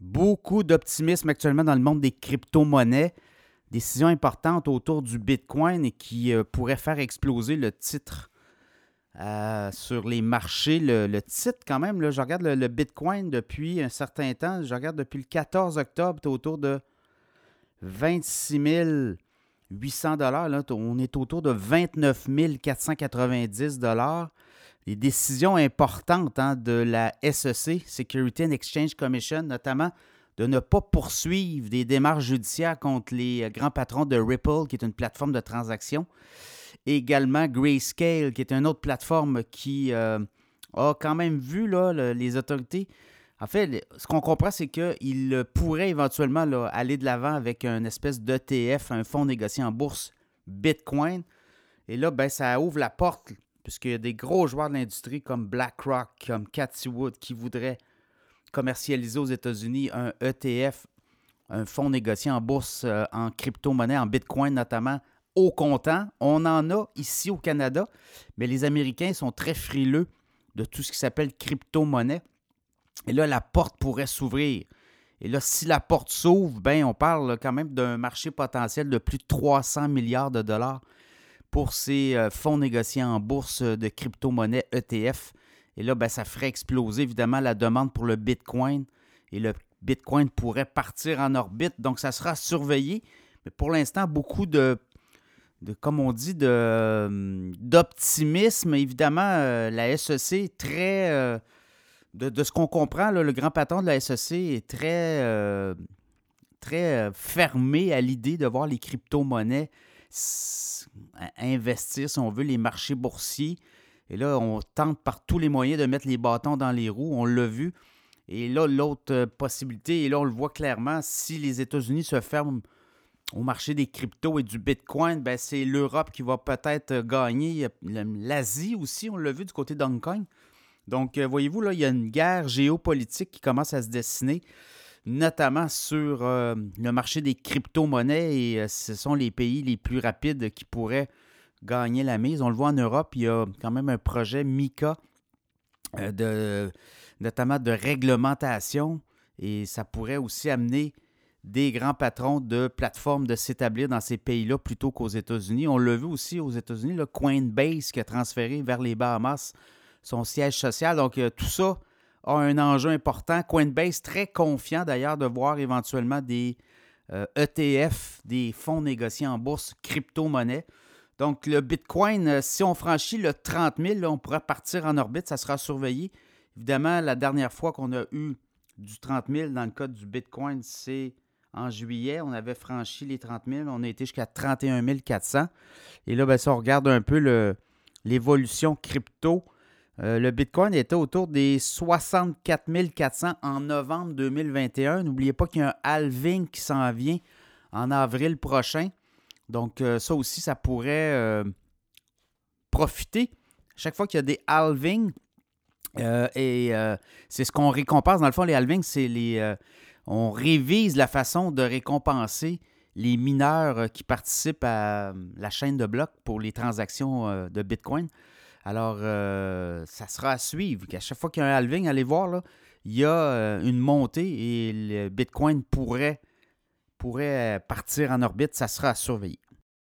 Beaucoup d'optimisme actuellement dans le monde des crypto-monnaies. Décision importante autour du Bitcoin et qui euh, pourrait faire exploser le titre euh, sur les marchés. Le, titre, quand même, je regarde le, Bitcoin depuis un certain temps. Je regarde depuis le 14 octobre, autour de 26 800 Là, on est autour de 29 490 les décisions importantes hein, de la SEC, Security and Exchange Commission, notamment de ne pas poursuivre des démarches judiciaires contre les euh, grands patrons de Ripple, qui est une plateforme de transaction. également Grayscale, qui est une autre plateforme qui euh, a quand même vu là, les autorités. En fait, ce qu'on comprend, c'est qu'il pourrait éventuellement aller de l'avant avec une espèce d'ETF, un fonds négocié en bourse Bitcoin. Et là, ben, ça ouvre la porte puisqu'il y a des gros joueurs de l'industrie comme BlackRock, comme Cathy Wood, qui voudraient commercialiser aux États-Unis un ETF, un fonds négocié en bourse, euh, en crypto-monnaie, en Bitcoin notamment, au comptant. On en a ici au Canada, mais les Américains sont très frileux de tout ce qui s'appelle crypto-monnaie. Et là, la porte pourrait s'ouvrir. Et là, si la porte s'ouvre, ben, on parle quand même d'un marché potentiel de plus de 300 milliards de dollars pour ces euh, fonds négociés en bourse de crypto-monnaie ETF. Et là, ben, ça ferait exploser évidemment la demande pour le Bitcoin. Et le Bitcoin pourrait partir en orbite. Donc, ça sera surveillé. Mais pour l'instant, beaucoup de, de, comme on dit, de, d'optimisme. Évidemment, euh, la SEC est très. Euh, de, ce qu'on comprend, le grand patron de la SEC est très, très fermé à l'idée de voir les crypto-monnaies investir, si on veut, les marchés boursiers. Et là, on tente par tous les moyens de mettre les bâtons dans les roues. On l'a vu. Et là, l'autre euh, possibilité, et là, on le voit clairement, si les États-Unis se ferment au marché des cryptos et du Bitcoin, ben c'est l'Europe qui va peut-être gagner. L'Asie aussi, on l'a vu du côté d'Hong Kong. Donc, euh, voyez-vous, là, il y a une guerre géopolitique qui commence à se dessiner notamment sur euh, le marché des crypto-monnaies et euh, ce sont les pays les plus rapides qui pourraient gagner la mise. On le voit en Europe, il y a quand même un projet MICA, euh, de, notamment de réglementation, et ça pourrait aussi amener des grands patrons de plateformes de s'établir dans ces pays-là plutôt qu'aux États-Unis. On l'a vu aussi aux États-Unis, le Coinbase qui a transféré vers les Bahamas son siège social. Donc, tout ça a un enjeu important. Coinbase, très confiant d'ailleurs de voir éventuellement des ETF, euh, e des fonds négociés en bourse crypto-monnaie. Donc, le Bitcoin, euh, si on franchit le 30 000, on pourra partir en orbite, ça sera surveillé. Évidemment, la dernière fois qu'on a eu du 30 000 dans le cas du Bitcoin, c'est en juillet. On avait franchi les 30 000. On a été jusqu'à 31 400. Et là, ben, si on regarde un peu l'évolution crypto, euh, le Bitcoin était autour des 64 400 en novembre 2021. N'oubliez pas qu'il y a un halving qui s'en vient en avril prochain. Donc, euh, ça aussi, ça pourrait euh, profiter. Chaque fois qu'il y a des halvings, et c'est ce qu'on récompense. Dans le fond, les halvings, c'est les. on révise la façon de récompenser les mineurs qui participent à la chaîne de blocs pour les transactions de Bitcoin. Alors, euh, ça sera à suivre. À chaque fois qu'il y a un halving, allez voir, là, il y a euh, une montée et le Bitcoin pourrait, pourrait partir en orbite. Ça sera à surveiller.